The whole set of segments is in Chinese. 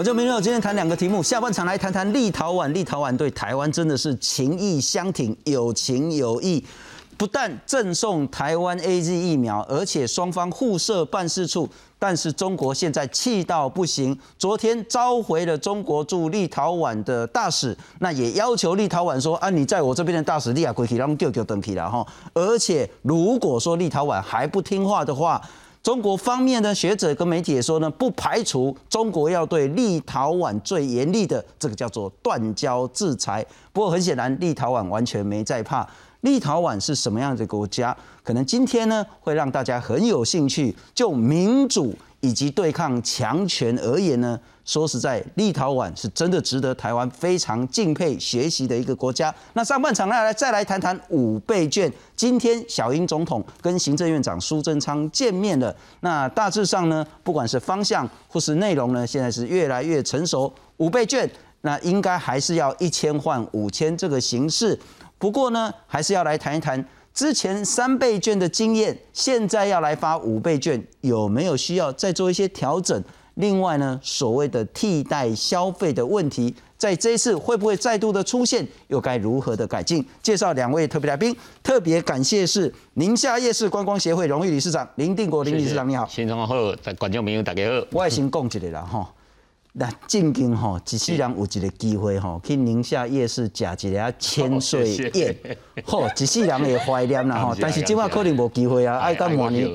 我就明了，今天谈两个题目，下半场来谈谈立陶宛。立陶宛对台湾真的是情义相挺，有情有义。不但赠送台湾 A Z 疫苗，而且双方互设办事处。但是中国现在气到不行，昨天召回了中国驻立陶宛的大使，那也要求立陶宛说啊，你在我这边的大使立亚归去，让丢丢等起了哈。而且如果说立陶宛还不听话的话，中国方面的学者跟媒体也说呢，不排除中国要对立陶宛最严厉的这个叫做断交制裁。不过很显然，立陶宛完全没在怕。立陶宛是什么样的国家？可能今天呢，会让大家很有兴趣。就民主以及对抗强权而言呢，说实在，立陶宛是真的值得台湾非常敬佩学习的一个国家。那上半场呢，来再来谈谈五倍券。今天小英总统跟行政院长苏贞昌见面了。那大致上呢，不管是方向或是内容呢，现在是越来越成熟。五倍券，那应该还是要一千换五千这个形式。不过呢，还是要来谈一谈之前三倍券的经验，现在要来发五倍券，有没有需要再做一些调整？另外呢，所谓的替代消费的问题，在这一次会不会再度的出现？又该如何的改进？介绍两位特别来宾，特别感谢是宁夏夜市观光协会荣誉理事长林定国林理事长，你好。新中好，观众朋友大家好。我先讲一个啦，哈。那正经吼，一世人有一个机会吼，去宁夏夜市食一个千岁宴，吼，一世人会怀念啦吼。但是今晚可能无机会啊，爱到晚年，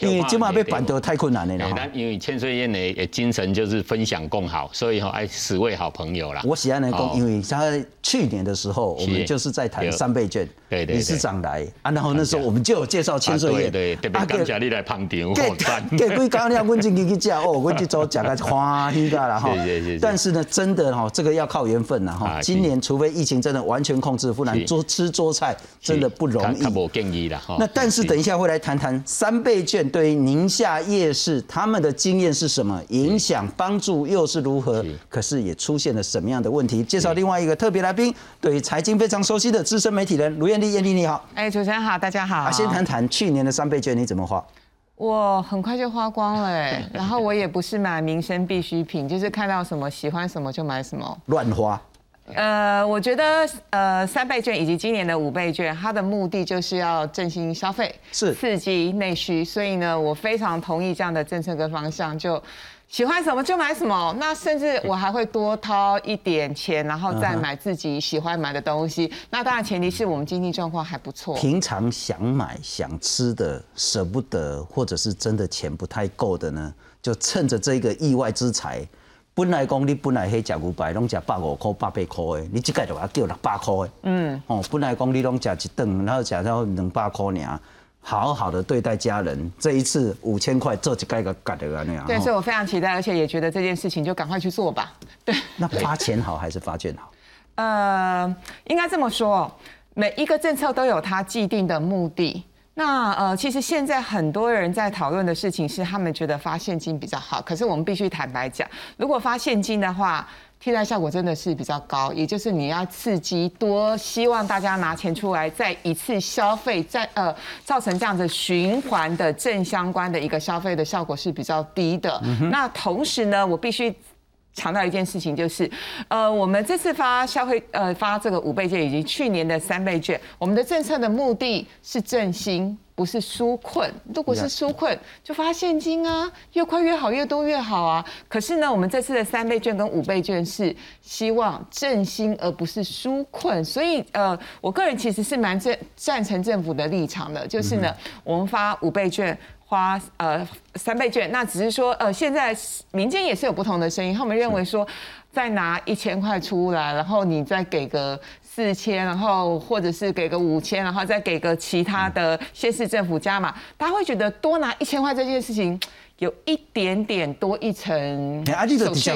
因为今晚要办到太困难了啦。因为千岁宴的精神就是分享共好，所以吼爱十位好朋友啦。我喜欢能讲，因为他去年的时候，我们就是在谈三倍券，理事长来啊，然后那时候我们就有介绍千岁宴，对，特别感谢你来捧场，给给几高粱，阮进去去食哦，阮去做食个欢喜噶啦。哈，但是呢，真的哈，这个要靠缘分呐哈。今年除非疫情真的完全控制，不然桌吃桌菜真的不容易。我建议了哈。那但是等一下会来谈谈三倍券对于宁夏夜市他们的经验是什么，影响帮助又是如何？可是也出现了什么样的问题？介绍另外一个特别来宾，对于财经非常熟悉的资深媒体人卢艳丽，艳丽你好。哎，主持人好，大家好。先谈谈去年的三倍券你怎么花？我很快就花光了，然后我也不是买民生必需品，就是看到什么喜欢什么就买什么，乱花。呃，我觉得呃三倍券以及今年的五倍券，它的目的就是要振兴消费，是刺激内需，所以呢，我非常同意这样的政策跟方向就。喜欢什么就买什么，那甚至我还会多掏一点钱，然后再买自己喜欢买的东西。那当然前提是我们经济状况还不错。平常想买想吃的舍不得，或者是真的钱不太够的呢，就趁着这个意外之财，本来讲你本来黑食五百，拢食百五块、百八块的，你即个就要叫六百块的。嗯，哦，本来讲你拢食一顿，然后食到两百块尔。好好的对待家人，这一次五千块这就该个干的那样。对，所以我非常期待，而且也觉得这件事情就赶快去做吧。对，那发钱好还是发券好？呃，应该这么说，每一个政策都有它既定的目的。那呃，其实现在很多人在讨论的事情是，他们觉得发现金比较好。可是我们必须坦白讲，如果发现金的话，替代效果真的是比较高，也就是你要刺激多，希望大家拿钱出来，再一次消费，再呃造成这样子循环的正相关的一个消费的效果是比较低的。那同时呢，我必须强调一件事情，就是呃我们这次发消费呃发这个五倍券以及去年的三倍券，我们的政策的目的是振兴。不是纾困，如果是纾困，就发现金啊，越快越好，越多越好啊。可是呢，我们这次的三倍券跟五倍券是希望振兴，而不是纾困。所以，呃，我个人其实是蛮赞赞成政府的立场的，就是呢，我们发五倍券，花呃三倍券，那只是说，呃，现在民间也是有不同的声音，他们认为说，再拿一千块出来，然后你再给个。四千，然后或者是给个五千，然后再给个其他的县市政府加码，大家会觉得多拿一千块这件事情有一点点多一层手续。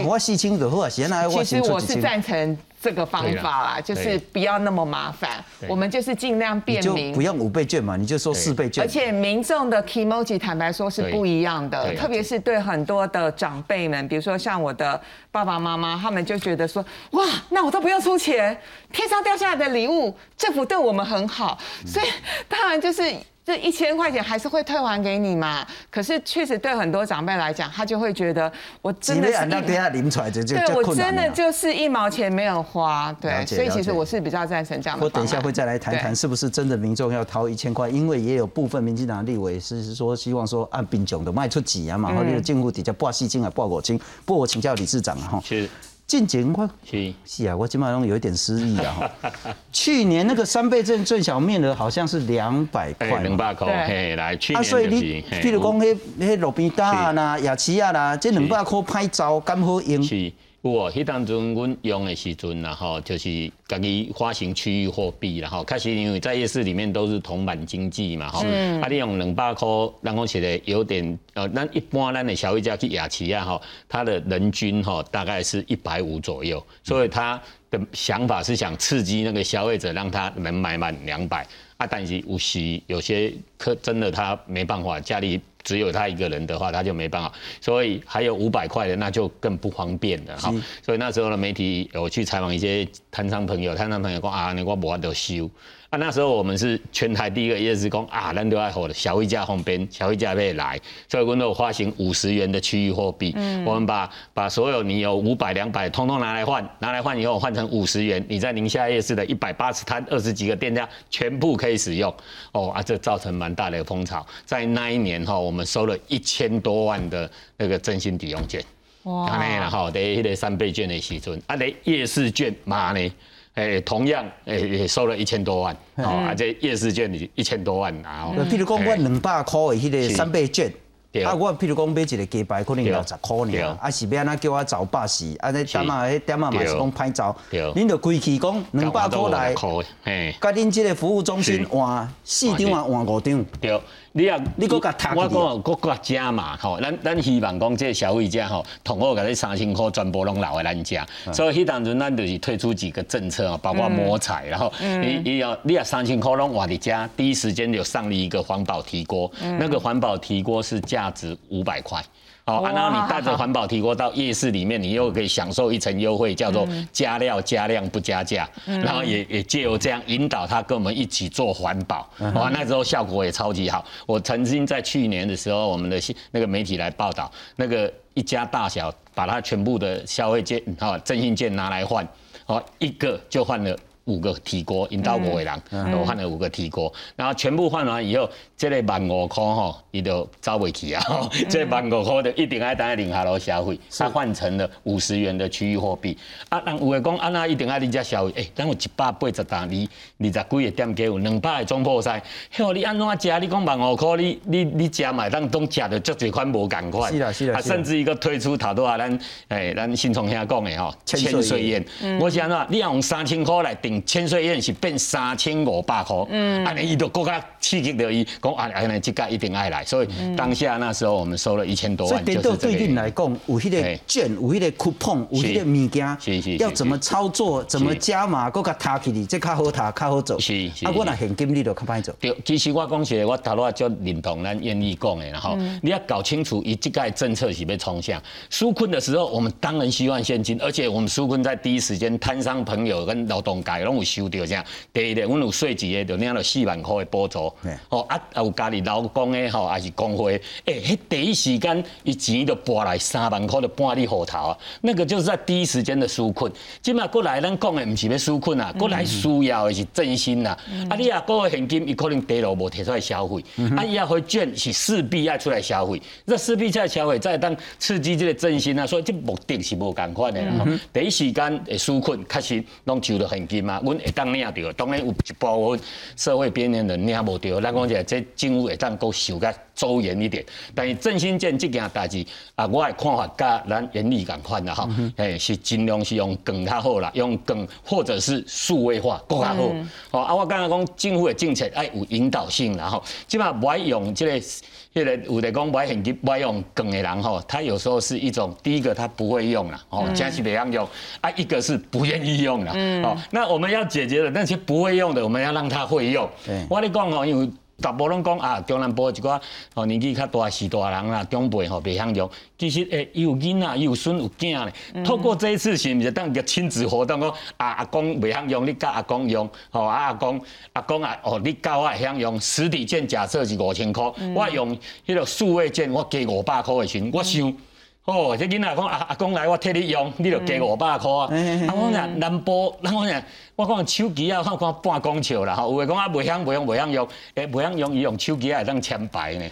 其实我是赞成。这个方法啦，就是不要那么麻烦，我们就是尽量便民，不用五倍券嘛，你就说四倍券。而且民众的 emoji 坦白说是不一样的，特别是对很多的长辈们，比如说像我的爸爸妈妈，他们就觉得说，哇，那我都不用出钱，天上掉下来的礼物，政府对我们很好，所以当然就是。这一千块钱还是会退还给你嘛。可是确实对很多长辈来讲，他就会觉得我真的是按那底下领出来就就对我真的就是一毛钱没有花，了对，所以其实我是比较赞成这样的我等一下会再来谈谈是不是真的民众要掏一千块，因为也有部分民进党立委是是说希望说按兵种的卖出几啊嘛，或者进户底下挂细金啊挂果金。不过我请教李市长啊哈，是近前我是。是啊，我今晚上有一点失忆了哈。去年那个三倍券最小面额好像是两百哎，块。两百块，对嘿，来，去啊，年就是，所以你嘿譬如讲，迄迄路边摊啊啦、夜市啊啦，这两百块拍照刚好用？是有哦，迄当阵阮用的时阵然后就是家己发行区域货币然后开始因为在夜市里面都是铜板经济嘛，吼，啊，你用两百块，咱讲起来有点，呃，咱一般咱的消费者去夜市啊，吼，他的人均吼大概是一百五左右，所以他的想法是想刺激那个消费者，让他能买满两百。啊，但是有时有些客真的他没办法，家里只有他一个人的话，他就没办法，所以还有五百块的那就更不方便了哈。所以那时候的媒体有去采访一些摊商朋友，摊商朋友说啊，你我无法得收。啊，那时候我们是全台第一个夜市工啊，咱都爱好的小费价方便，小一家未来，所以我们都有发行五十元的区域货币。嗯我们把把所有你有五百、两百，通通拿来换，拿来换以后换成五十元，你在宁夏夜市的一百八十摊、二十几个店家全部可以使用。哦啊，这造成蛮大的风潮。在那一年哈，我们收了一千多万的那个真心抵用券。哇安尼啦吼，在迄个三倍券的时阵，啊，在夜市券嘛呢，诶，同样诶也收了一千多万，哦，啊，这夜市券一千多万啊，哦譬如讲，我两百块的迄个三倍券。啊，我譬如讲买一个鸡排，可能对。六十块对。尔，啊是要安怎叫我找巴士，啊那点啊，迄点啊嘛是讲歹找对，恁就规气讲两百块来，块，嘿，甲恁即个服务中心换四张啊换五张，对，你啊，你搁甲踢去我讲搁甲食嘛，吼，咱咱希望讲这个消费者吼，同好甲你三千块全部拢留在咱家，所以迄当阵咱就是推出几个政策啊，包括摸彩，然后你你要你啊三千块拢我伫家，第一时间就上了一个环保提锅，那个环保提锅是价值五百块。好，啊然后你带着环保提锅到夜市里面，你又可以享受一层优惠，叫做加料加量不加价，然后也也借由这样引导他跟我们一起做环保，哇，那时候效果也超级好。我曾经在去年的时候，我们的那个媒体来报道，那个一家大小把它全部的消费券哈振兴券拿来换，哦，一个就换了。五个提锅，引导五个人，我换了五个提锅，然后全部换完以后，这个万五块吼，伊就走不去啊，这万五块就一定爱等下领下楼消费，它换成了五十元的区域货币。啊，人有的讲啊，那一定爱你家消费，诶，咱有一百八十单，你二十几个店家有两百个总铺塞，嘿，你安怎食？你讲万五块，你你你食买当都食着足几款无共款，是啦是啦啊，甚至一个推出头拄啊，咱诶，咱新从兄讲的吼，千岁宴，我是安怎？你要用三千块来订千岁宴，是变三千五百块，嗯，安尼伊就更加刺激到伊，讲啊，安尼这个一定爱来，所以当下那时候我们收了一千多万，所以电就是这个对恁来讲，有迄个嘿。券，有迄个 coupon，有迄个物件要怎么操作，怎么加码，更加踏起哩，这较好踏，较好做。是是啊，我若现金你就较歹做。对，其实我讲实，我头拄仔就认同咱愿意讲的，然后你要搞清楚，伊这个政策是要冲向纾困的时候，我们当然希望现金，而且我们纾困在第一时间，摊商朋友跟劳动界拢有收到啥。第一个，阮有税级的，就领了四万块的补助。嘿，哦啊，啊有家己老公的吼，也是工会，诶，迄第一时间伊钱就拨来三万块就搬你户头啊，那个就是在第一时间的纾困。即嘛过来，咱讲的毋是要纾困啊，过来需要的是振兴啊。啊，你啊，个现金伊可能低落无摕出来消费，啊，伊啊会券是势必要出来消费，这势必出来消费，再当刺激这个振兴啊，所以这目的是无共款的啦。吼。第一时间会纾困，确实拢收到现金啊，阮会当领到，当然有一部分社会边缘人领无到，咱讲起来，这政府会当够收较周延一点。但是振兴建这件代志啊，我的看法甲咱原理共款啦吼，诶、是尽量是用更较好啦，用更或者是数位化更较好。哦啊，我刚才讲政府的政策爱有引导性啦吼，即码不爱用这个。迄个有的讲买现金买用梗的人吼，他有时候是一种第一个他不会用了，哦，真是袂样用啊，一个是不愿意用了，哦，那我们要解决的那些不会用的，我们要让他会用。对。我跟你讲哦，因为大部拢讲啊，中南部一寡吼年纪较大是大人啦，长辈吼袂享用。其实诶，伊有囡仔，伊有孙有囝咧。透过这一次是毋是当个亲子活动，讲啊阿公袂享用，你教阿公用，吼啊阿公阿公啊，哦你教我会晓用。实体券假设是五千箍，我用迄个数位券，我加五百箍的钱，我想。哦，这囡仔讲阿阿公来，我替你用，你就加五百块啊。啊，我讲南部，咱我讲，我讲手机啊，我讲半公尺啦，吼，有诶讲啊，袂晓袂晓袂晓用，诶，袂晓用，伊用手机啊会当签牌呢。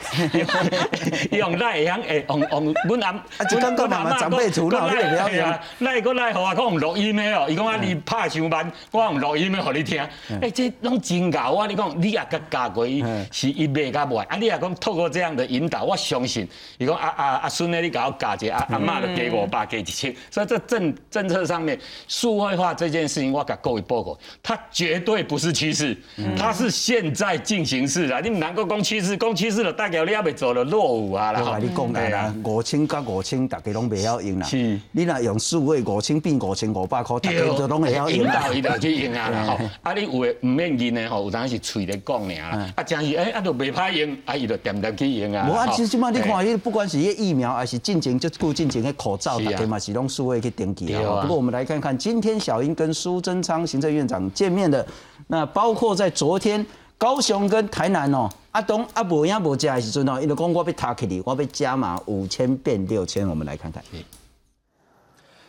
伊 用来会晓诶，用用阮阿，啊，就刚刚妈妈长辈除了，你袂晓用。来个来，互我讲用录音诶哦，伊讲啊，你拍上班，我用录音的互你听。诶，这拢真搞啊，你讲你也甲教过伊，是伊袂甲袂。啊，你也讲透过这样的引导，我相信，伊讲啊啊啊孙诶，你甲我教者。啊阿妈的给我爸给一千，所以这政政策上面数位化这件事情，我甲各位报告，它绝对不是趋势，它是现在进行式啦。你们能够讲趋势，讲趋势了，代表你还未做了落伍啊啦。我你讲的啦，五千加五千，大家拢未晓用啦。是，你若用数位五千变五千五百块，大家就拢会晓用啦。引导伊就去用啊 啦吼。啊，你有诶唔免用的吼，有当是嘴咧讲尔啦。啊，真是诶，啊，都未歹用，啊，伊就点点去用啊。无啊，其实即摆你看，伊不管是迄疫苗还是进前就。附近前的口罩，大家嘛是用数位去登记啊。不过我们来看看，今天小英跟苏贞昌行政院长见面的，那包括在昨天高雄跟台南哦，阿东阿伯也无加的时阵哦，因为讲我被塔起哩，我被加码五千变六千，我们来看看。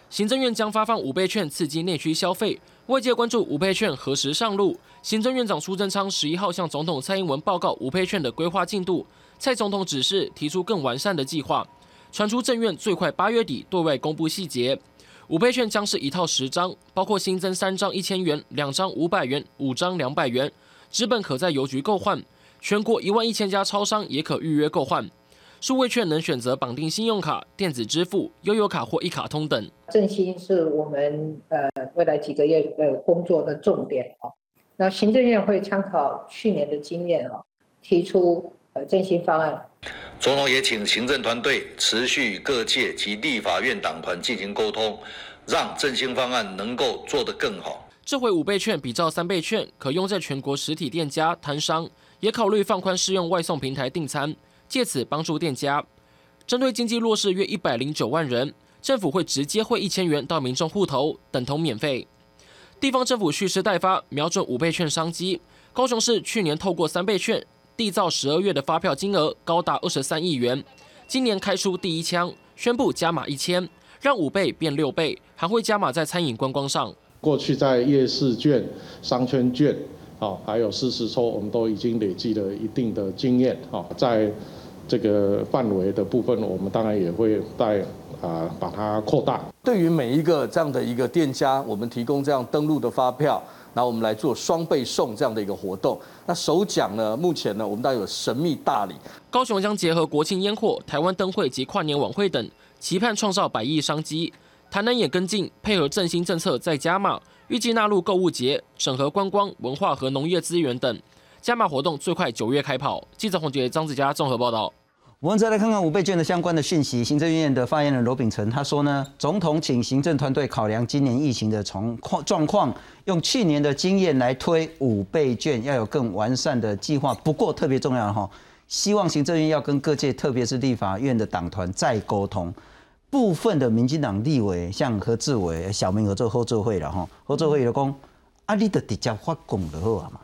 行政院将发放五倍券刺激内需消费，外界关注五倍券何时上路。行政院长苏贞昌十一号向总统蔡英文报告五倍券的规划进度，蔡总统指示提出更完善的计划。传出政院最快八月底对外公布细节，五倍券将是一套十张，包括新增三张一千元、两张五百元、五张两百元，纸本可在邮局购换，全国一万一千家超商也可预约购换。数位券能选择绑定信用卡、电子支付、悠游卡或一卡通等。振兴是我们呃未来几个月呃工作的重点哦。那行政院会参考去年的经验哦，提出呃振兴方案。总统也请行政团队持续与各界及立法院党团进行沟通，让振兴方案能够做得更好。这回五倍券比照三倍券，可用在全国实体店家摊商，也考虑放宽适用外送平台订餐，借此帮助店家。针对经济弱势约一百零九万人，政府会直接汇一千元到民众户头，等同免费。地方政府蓄势待发，瞄准五倍券商机。高雄市去年透过三倍券。缔造十二月的发票金额高达二十三亿元，今年开出第一枪，宣布加码一千，让五倍变六倍，还会加码在餐饮观光上。过去在夜市券、商圈券，好，还有四十抽，我们都已经累积了一定的经验，好，在这个范围的部分，我们当然也会在啊把它扩大。对于每一个这样的一个店家，我们提供这样登录的发票。然后我们来做双倍送这样的一个活动。那首奖呢？目前呢，我们大有神秘大礼。高雄将结合国庆烟火、台湾灯会及跨年晚会等，期盼创造百亿商机。台南也跟进，配合振兴政策再加码，预计纳入购物节、审核观光、文化和农业资源等，加码活动最快九月开跑。记者洪杰、张子佳综合报道。我们再来看看五倍券的相关的讯息。行政院的发言人罗秉成他说呢，总统请行政团队考量今年疫情的状况状况，用去年的经验来推五倍券，要有更完善的计划。不过特别重要哈，希望行政院要跟各界，特别是立法院的党团再沟通。部分的民进党立委，像何志伟、小明合作合作会了哈，合作会有讲，啊，你的直接发工就好啊嘛。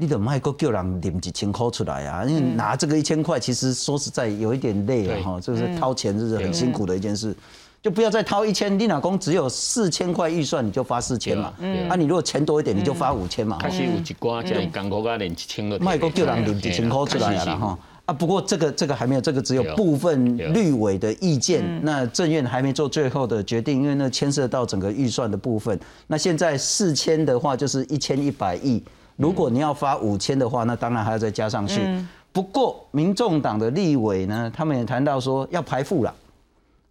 你怎么还够叫人领几千块出来啊？因为拿这个一千块，其实说实在有一点累了哈，就是掏钱就是很辛苦的一件事，就不要再掏一千。你老公只有四千块预算，你就发四千嘛。啊，你如果钱多一点，你就发五千嘛。开始有一寡这样艰苦啊连一千个。卖够叫人领几千块出来了哈。啊，不过这个这个还没有，这个只有部分绿委的意见。那政院还没做最后的决定，因为那牵涉到整个预算的部分。那现在四千的话，就是一千一百亿。如果你要发五千的话，那当然还要再加上去。不过，民众党的立委呢，他们也谈到说要排富了，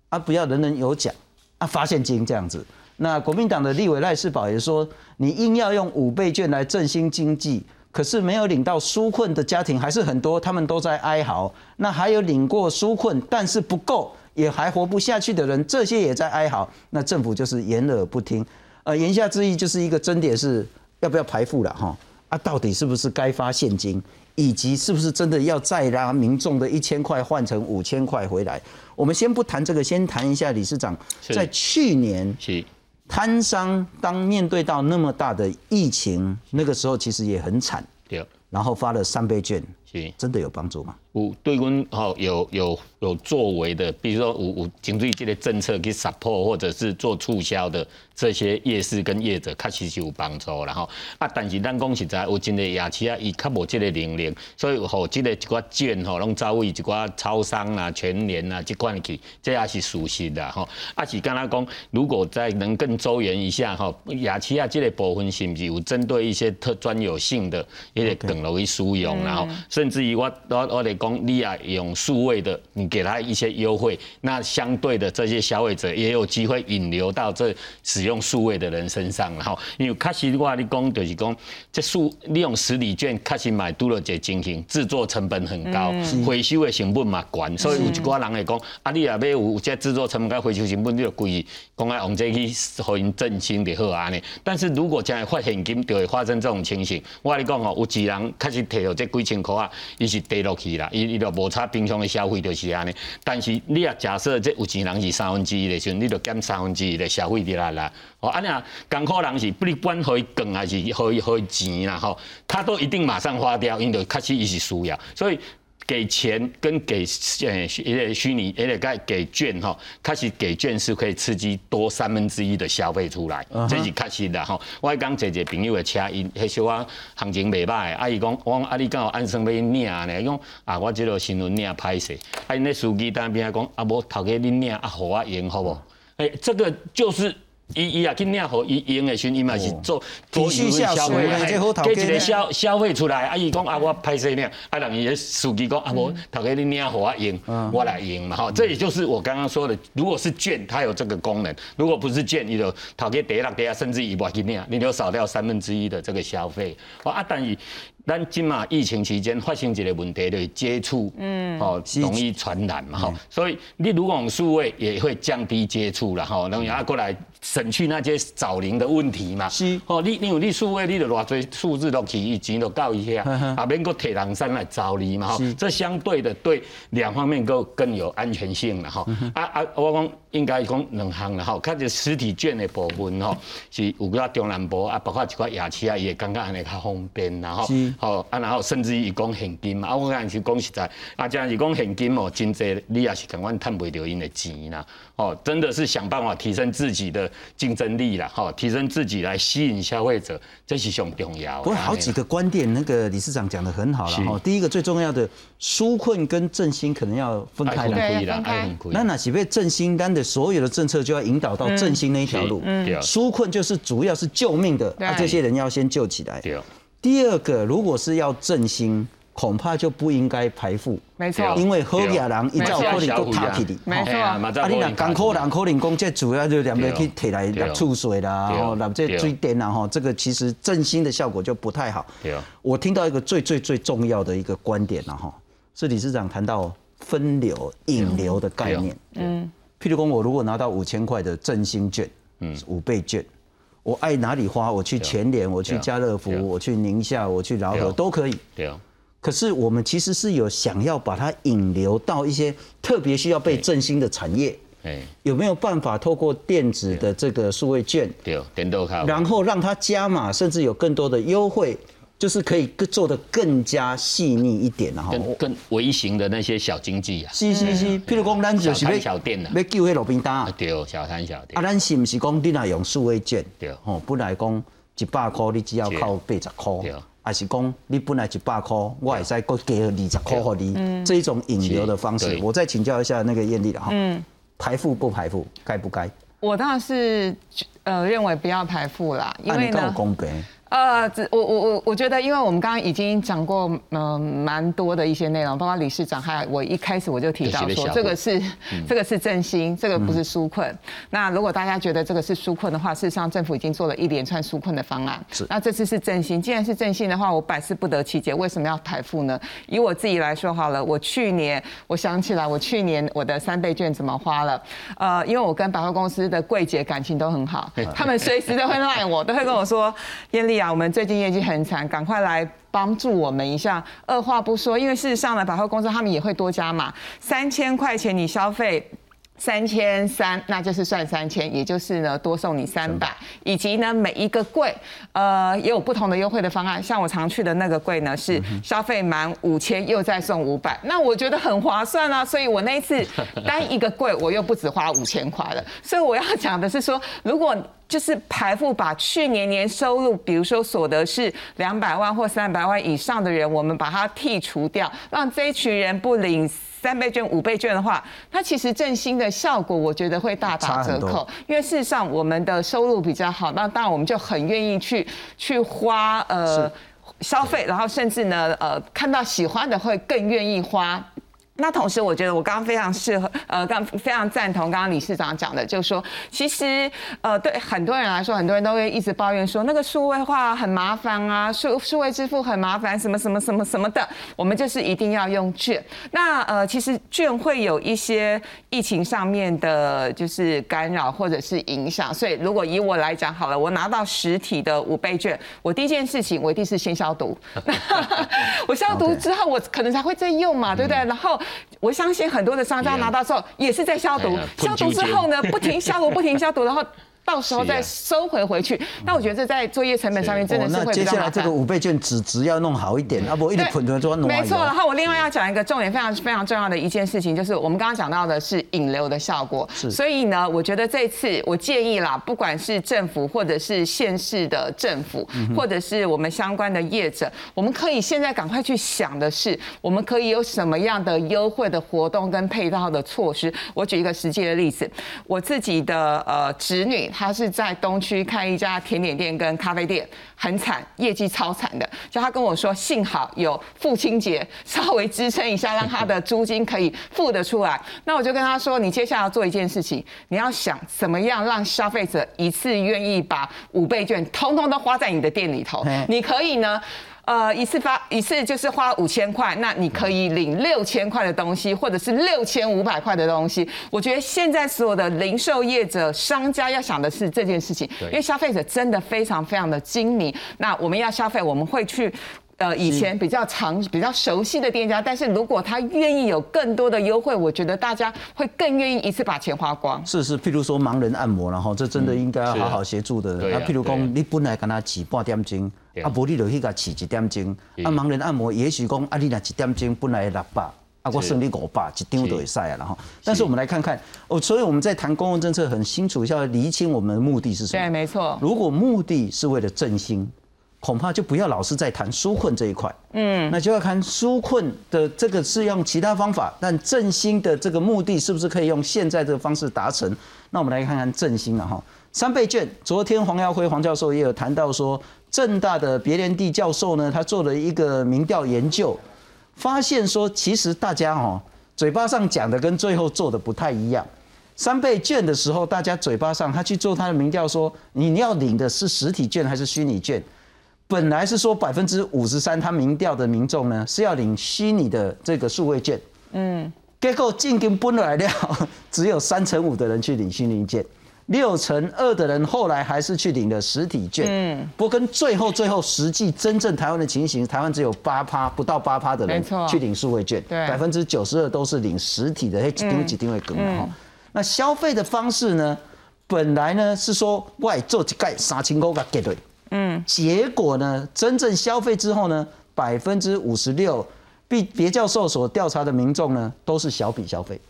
啊，不要人人有奖，啊，发现金这样子。那国民党的立委赖世宝也说，你硬要用五倍券来振兴经济，可是没有领到纾困的家庭还是很多，他们都在哀嚎。那还有领过纾困，但是不够，也还活不下去的人，这些也在哀嚎。那政府就是掩耳不听。呃，言下之意就是一个争点是要不要排富了哈。啊，到底是不是该发现金？以及是不是真的要再拿民众的一千块换成五千块回来？我们先不谈这个，先谈一下理事长在去年是摊商当面对到那么大的疫情，那个时候其实也很惨，对，然后发了三倍券，是。真的有帮助吗？有对阮吼有有有作为的，比如说有有针对这个政策去 support 或者是做促销的这些夜市跟业者，确实是有帮助然后啊，但是咱讲实在，有真个夜市啊，伊较无这个能力，所以吼这个一寡券吼，拢走位一寡超商啦、全联啦这款去，这也是属实的吼。啊是刚刚讲，如果再能更周延一下吼，夜市啊这个部分是不是有针对一些特专有性的，也得更容易使用，然后甚至于我我我得。讲你啊用数位的，你给他一些优惠，那相对的这些消费者也有机会引流到这使用数位的人身上，然后因为确实的话，你讲就是讲这数利用实体券确实买多了这情形，制作成本很高，回收的成本嘛高，所以有一寡人会讲，啊你也要有这制作成本跟回收成本你就贵，讲来用这去互因振兴就好安尼。但是如果将来发现金就会发生这种情形，我跟你讲哦，有几人确实摕到这几千块啊，伊是跌落去啦。伊伊就无差平常的消费就是安尼，但是你也假设这有钱人是三分之一的时候，你就减三分之一的消费掉啦。哦，安尼啊，艰苦人是不管可以更还是伊伊钱啦吼，他都一定马上花掉，因为确实伊是需要，所以。给钱跟给呃一个虚拟，也得该给券哈，开始给券是可以刺激多三分之一的消费出来，这是确实的哈。我刚坐一朋友的车，因迄小可行情袂歹，阿姨讲，我讲阿你刚好安生要领呢，伊讲啊，我即个新闻领歹势，啊因那司机单边讲，啊无头家你领啊，互我用好不？哎，这个就是。伊伊也去领好，伊用的时，伊嘛是做做消费，给一个消消费出来。啊，伊讲啊，我歹势领，啊，人伊个司机讲啊，无头家你领好我用，我来用嘛。吼，这也就是我刚刚说的，如果是券，它有这个功能；如果不是券，你就头家第一落第二，甚至伊无去领，你就少掉三分之一的这个消费。啊，但是。咱今嘛疫情期间发生一个问题，就是接触，嗯，哦，容易传染嘛，哈，所以你如果用数位也会降低接触了，哈，然后过来省去那些找零的问题嘛，是，哦，你因为你数位你就偌多数字都起，钱都到一下，啊，免个铁人山来找你嘛，哈，这相对的对两方面都更有安全性了，哈，啊啊，我讲应该讲两项了，哈，看这实体券的部分，哈，是有个中南部啊，包括一块夜市啊，也感觉安尼较方便，然后。好啊，然后甚至于讲现金嘛，啊，我讲是讲实在，啊，这样是讲现金哦，真济你也是感觉赚不到因的钱啦，哦，真的是想办法提升自己的竞争力啦，哈，提升自己来吸引消费者，这是上重要。不过好几个观点，那个理事长讲的很好了哈。第一个最重要的，纾困跟振兴可能要分开了，那哪几位振兴单的所有的政策就要引导到振兴那一条路，纾困就是主要是救命的，那这些人要先救起来。第二个，如果是要振兴，恐怕就不应该排富。没错，因为好野人一照可能都塌起的。没错，啊，你那港口人可能讲，这主要就两边去提来拿储水啦，然后拿这水电啦，哈，这个其实振兴的效果就不太好。我听到一个最最最重要的一个观点了哈，是理事长谈到分流引流的概念。嗯，譬如讲，我如果拿到五千块的振兴券，嗯，五倍券。我爱哪里花，我去全联，我去家乐福，我去宁夏，我去饶河都可以。对啊。可是我们其实是有想要把它引流到一些特别需要被振兴的产业。哎。有没有办法透过电子的这个数位券？对，电动卡。然后让它加码，甚至有更多的优惠。就是可以做的更加细腻一点，然后更微型的那些小经济啊，是是是，譬如讲咱就是要小店啊，要救迄路边摊啊，对，小摊小店。啊，咱是不是讲你若用数位券？对，吼，本来讲一百块，你只要靠八十块，对，还是讲你本来一百块，我会使搁加二十块给你，这一种引流的方式。我再请教一下那个艳丽了哈，嗯，排富不排富，该不该？我倒是呃认为不要排富啦，因为呢。呃，我我我我觉得，因为我们刚刚已经讲过，嗯，蛮多的一些内容，包括理事长，还有我一开始我就提到说，这个是这个是振兴，这个不是纾困。那如果大家觉得这个是纾困的话，事实上政府已经做了一连串纾困的方案。是。那这次是振兴，既然是振兴的话，我百思不得其解，为什么要台付呢？以我自己来说好了，我去年我想起来，我去年我的三倍券怎么花了？呃，因为我跟百货公司的柜姐感情都很好，他们随时都会赖我，都会跟我说，艳丽。啊，我们最近业绩很惨，赶快来帮助我们一下。二话不说，因为事实上呢，百货公司他们也会多加码，三千块钱你消费。三千三，那就是算三千，也就是呢多送你三百，以及呢每一个柜，呃也有不同的优惠的方案。像我常去的那个柜呢，是消费满五千又再送五百，那我觉得很划算啊。所以我那一次单一个柜我又不止花五千块了。所以我要讲的是说，如果就是排富把去年年收入，比如说所得是两百万或三百万以上的人，我们把它剔除掉，让这一群人不领。三倍券、五倍券的话，它其实振兴的效果，我觉得会大打折扣。因为事实上，我们的收入比较好，那当然我们就很愿意去去花呃消费，然后甚至呢呃看到喜欢的会更愿意花。那同时，我觉得我刚刚非常适合，呃，刚非常赞同刚刚理事长讲的，就是说，其实，呃，对很多人来说，很多人都会一直抱怨说，那个数位化很麻烦啊，数数位支付很麻烦，什么什么什么什么的，我们就是一定要用券。那呃，其实券会有一些疫情上面的，就是干扰或者是影响，所以如果以我来讲好了，我拿到实体的五倍券，我第一件事情我一定是先消毒，我消毒之后，我可能才会再用嘛，对不对？然后。我相信很多的商家拿到之后也是在消毒，消毒之后呢，不停消毒，不停消毒，然后。到时候再收回回去，那我觉得这在作业成本上面真的是会比较那接下来这个五倍券只只要弄好一点，啊不一直捆着做没错。然后我另外要讲一个重点，非常非常重要的一件事情，就是我们刚刚讲到的是引流的效果。是。所以呢，我觉得这次我建议啦，不管是政府或者是县市的政府，或者是我们相关的业者，我们可以现在赶快去想的是，我们可以有什么样的优惠的活动跟配套的措施。我举一个实际的例子，我自己的呃侄女。他是在东区开一家甜点店跟咖啡店，很惨，业绩超惨的。就他跟我说，幸好有父亲节稍微支撑一下，让他的租金可以付得出来。那我就跟他说，你接下来要做一件事情，你要想怎么样让消费者一次愿意把五倍券通通都花在你的店里头。你可以呢。呃，一次发一次就是花五千块，那你可以领六千块的东西，或者是六千五百块的东西。我觉得现在所有的零售业者、商家要想的是这件事情，因为消费者真的非常非常的精明。那我们要消费，我们会去呃以前比较常、比较熟悉的店家，但是如果他愿意有更多的优惠，我觉得大家会更愿意一次把钱花光。是是，譬如说盲人按摩，然后这真的应该要好好协助的。那譬如讲，你本来跟他挤半点钟。啊，无你就去甲饲一点钟。啊，盲人按摩也许讲，啊，你若一点钟本来六百，啊，我算你五百，一张就会使啊。然后，但是我们来看看，哦，所以我们在谈公共政策很清楚，要厘清我们的目的是什么。对，没错。如果目的是为了振兴，恐怕就不要老是在谈纾困这一块。嗯，那就要看纾困的这个是用其他方法，但振兴的这个目的是不是可以用现在这个方式达成？那我们来看看振兴了哈。三倍券，昨天黄耀辉黄教授也有谈到说。正大的别连地教授呢，他做了一个民调研究，发现说，其实大家哦，嘴巴上讲的跟最后做的不太一样。三倍券的时候，大家嘴巴上他去做他的民调说，你要领的是实体券还是虚拟券？本来是说百分之五十三，他民调的民众呢是要领虚拟的这个数位券，嗯，结果进跟本来料，只有三成五的人去领虚拟券。六成二的人后来还是去领了实体券，嗯，不过跟最后最后实际真正台湾的情形，台湾只有八趴不到八趴的人去领数位券，对，百分之九十二都是领实体的，嘿，几丁几定会更哈。那消费的方式呢，本来呢是说外做几盖三千块给对，嗯，结果呢真正消费之后呢，百分之五十六，别别教授所调查的民众呢都是小笔消费，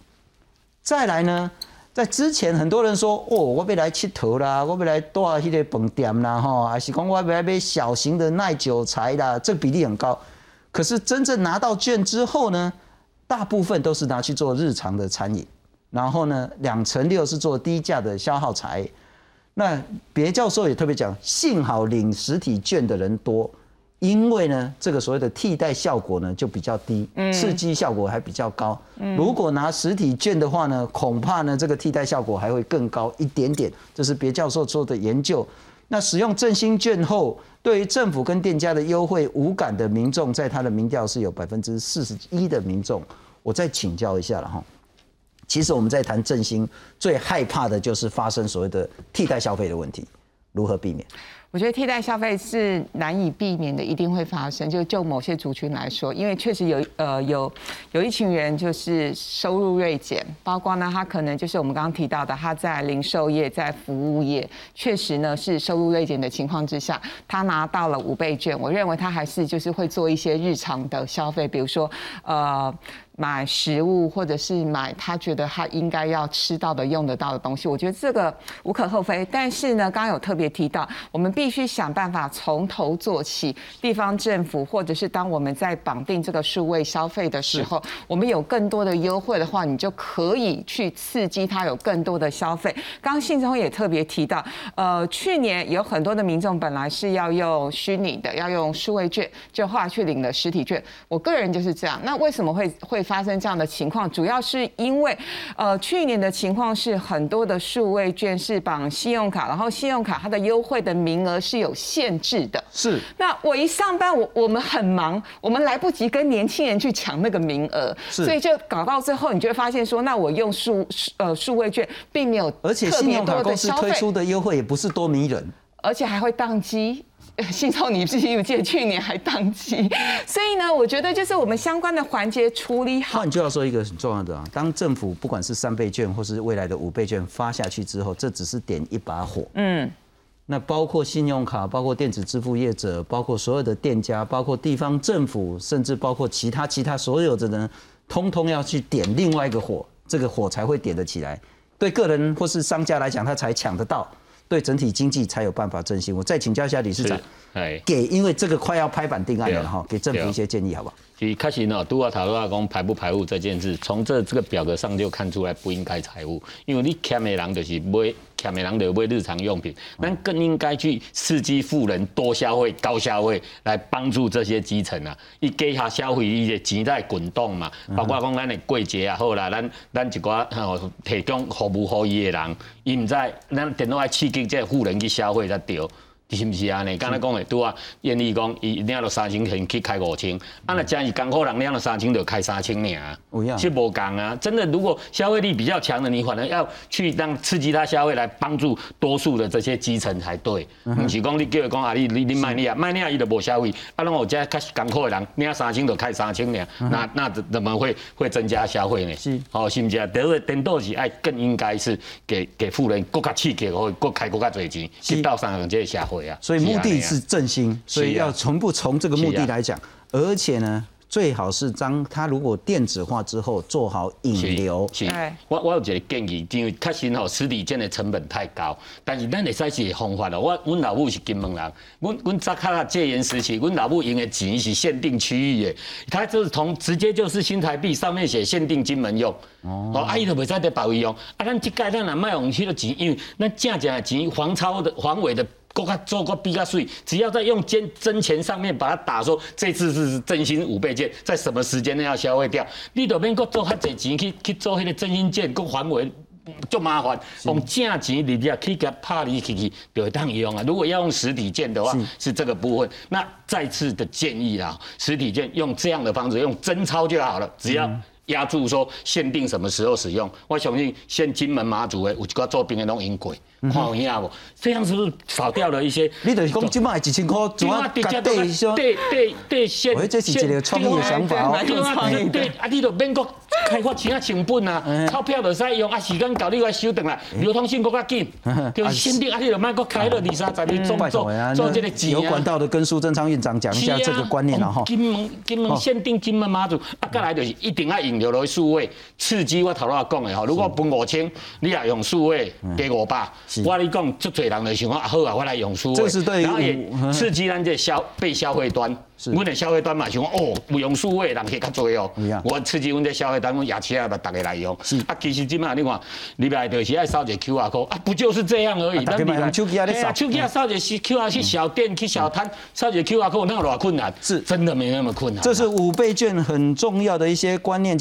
再来呢。在之前，很多人说：“哦，我要来吃头啦，我要来住迄个饭店啦，吼，还是讲我要来买小型的耐久材啦，这比例很高。可是真正拿到券之后呢，大部分都是拿去做日常的餐饮，然后呢，两成六是做低价的消耗材。那别教授也特别讲，幸好领实体券的人多。”因为呢，这个所谓的替代效果呢就比较低，刺激效果还比较高。如果拿实体券的话呢，恐怕呢这个替代效果还会更高一点点。这是别教授做的研究。那使用振兴券后，对于政府跟店家的优惠无感的民众，在他的民调是有百分之四十一的民众。我再请教一下了哈。其实我们在谈振兴，最害怕的就是发生所谓的替代消费的问题，如何避免？我觉得替代消费是难以避免的，一定会发生。就就某些族群来说，因为确实有呃有有一群人就是收入锐减，包括呢他可能就是我们刚刚提到的，他在零售业、在服务业，确实呢是收入锐减的情况之下，他拿到了五倍券，我认为他还是就是会做一些日常的消费，比如说呃。买食物，或者是买他觉得他应该要吃到的、用得到的东西，我觉得这个无可厚非。但是呢，刚刚有特别提到，我们必须想办法从头做起。地方政府，或者是当我们在绑定这个数位消费的时候，我们有更多的优惠的话，你就可以去刺激他有更多的消费。刚刚信中也特别提到，呃，去年有很多的民众本来是要用虚拟的，要用数位券，就后来去领了实体券。我个人就是这样。那为什么会会？发生这样的情况，主要是因为，呃，去年的情况是很多的数位券是绑信用卡，然后信用卡它的优惠的名额是有限制的。是。那我一上班，我我们很忙，我们来不及跟年轻人去抢那个名额，所以就搞到最后，你就会发现说，那我用数呃数位券并没有，而且信用卡公司推出的优惠也不是多迷人，而且还会宕机。信超你记不记得去年还宕机，所以呢，我觉得就是我们相关的环节处理好。你就要说，一个很重要的啊，当政府不管是三倍券或是未来的五倍券发下去之后，这只是点一把火。嗯，那包括信用卡、包括电子支付业者、包括所有的店家、包括地方政府，甚至包括其他其他所有的人，通通要去点另外一个火，这个火才会点得起来。对个人或是商家来讲，他才抢得到。对整体经济才有办法振兴。我再请教一下理事长，给，因为这个快要拍板定案了哈，给政府一些建议好不好？其实开始呢，拄啊头啊讲排不排污这件事，从这这个表格上就看出来不应该财务，因为你欠的人就是买。欠的人就买日常用品，那更应该去刺激富人多消费、高消费，来帮助这些基层啊！伊加下消费，伊个钱在滚动嘛。包括讲咱的过节啊，好啦，咱咱一寡吼提供服务好伊的人，伊毋知咱电脑爱刺激这富人去消费才对。是毋是安尼？刚才讲的拄啊，愿意讲伊领了三千，可去开五千。啊，那真是刚好人领了三千，就开三千尔，是无共啊！真的，如果消费力比较强的，你反而要去让刺激他消费，来帮助多数的这些基层才对。毋是讲你叫伊讲啊，你你你卖你啊，卖你啊，伊就无消费。啊，拢我家较艰苦的人领三千就开三千尔，那那怎么会会增加消费呢？是，哦，是毋是啊？第二，颠倒是爱更应该是给给富人更加刺激，可以更开更加多钱，去到三个这个社会。所以目的是振兴，所以要从不从这个目的来讲，而且呢，最好是当他如果电子化之后做好引流。是，我我有一个建议，因为确实吼实体店的成本太高，但是咱会使是方法咯。我阮老母是金门人，阮阮早卡戒严时期，阮老母用的钱是限定区域的，他就是从直接就是新台币上面写限定金门用，哦，啊伊都袂使在别位用，啊咱即届咱若卖用迄个钱，因为咱正正的钱黄超的黄伟的。够卡做个比较碎，只要在用真真钱上面把它打说，这次是真心五倍券，在什么时间内要消费掉？你都免搁做较侪钱去去做迄个真心券，够还回，就麻烦。用正钱你啊去给拍你去去，就会当用啊。如果要用实体券的话，是这个部分。那再次的建议啊，实体券用这样的方式，用真钞就好了，只要。压住说限定什么时候使用，我相信现金门马祖的有一个做兵的拢用过，看有影无？这样是不是少掉了一些？你等于讲今卖几千块，怎么对对对对现？我这是一个创意的想法哦。对对啊，你都免国开发钱啊成本啊，钞票就使用啊，时间到你来收回来，流通性搁较紧。就是限定啊，你都卖搁开了二三十年做做做这个钱有管道的跟苏贞昌院长讲一下这个观念了哈。金门金门限定金门妈祖啊，再来就是一定要引。流落数位刺激我头先讲的吼，如果分五千，你也用数位给五百，我你讲，足多人就想讲啊好啊，我来用数位，然后也刺激咱这消被消费端。阮的消费端嘛，想讲哦，不用数位人去较多哦。我刺激阮这消费端，阮牙齿啊，把大家来用。啊，其实即嘛，你看，你来就是爱扫一个 Q R code 啊，不就是这样而已。大家用手机啊，手机啊，扫一个 Q R 去小店去小摊，扫一个 Q R code，那有偌困难？是真的没那么困难。这是五倍券很重要的一些观念。